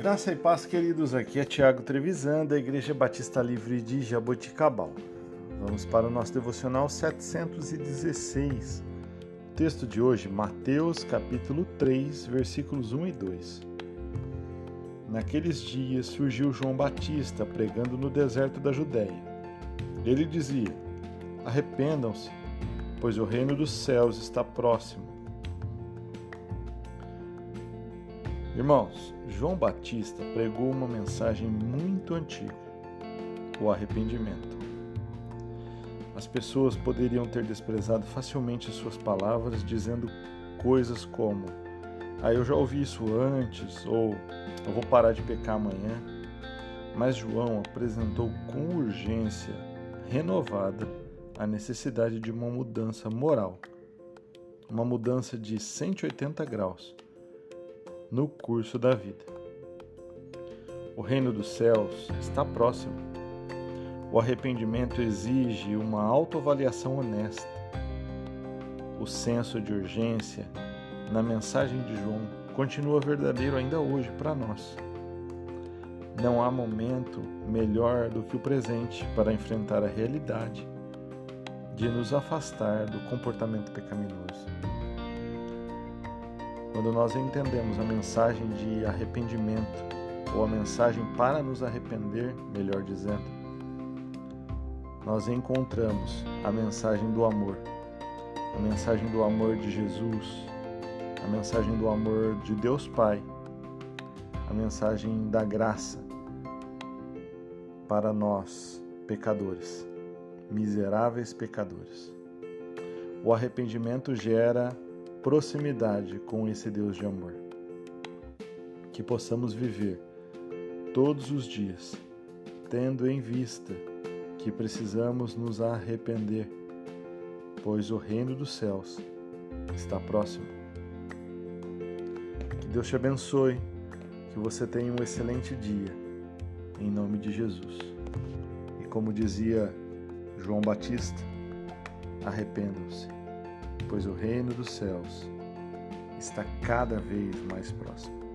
Graça e paz, queridos. Aqui é Tiago Trevisan, da Igreja Batista Livre de Jaboticabal. Vamos para o nosso devocional 716. O texto de hoje, Mateus, capítulo 3, versículos 1 e 2. Naqueles dias surgiu João Batista pregando no deserto da Judéia. Ele dizia: Arrependam-se, pois o reino dos céus está próximo. Irmãos, João Batista pregou uma mensagem muito antiga: o arrependimento. As pessoas poderiam ter desprezado facilmente suas palavras, dizendo coisas como: Ah, eu já ouvi isso antes, ou eu vou parar de pecar amanhã. Mas João apresentou com urgência renovada a necessidade de uma mudança moral, uma mudança de 180 graus no curso da vida. O reino dos céus está próximo. O arrependimento exige uma autoavaliação honesta. O senso de urgência na mensagem de João continua verdadeiro ainda hoje para nós. Não há momento melhor do que o presente para enfrentar a realidade de nos afastar do comportamento pecaminoso. Quando nós entendemos a mensagem de arrependimento, ou a mensagem para nos arrepender, melhor dizendo, nós encontramos a mensagem do amor, a mensagem do amor de Jesus, a mensagem do amor de Deus Pai, a mensagem da graça para nós, pecadores, miseráveis pecadores. O arrependimento gera proximidade com esse Deus de amor. Que possamos viver todos os dias, tendo em vista que precisamos nos arrepender, pois o reino dos céus está próximo. Que Deus te abençoe, que você tenha um excelente dia, em nome de Jesus. E como dizia João Batista, arrependam-se pois o reino dos céus está cada vez mais próximo.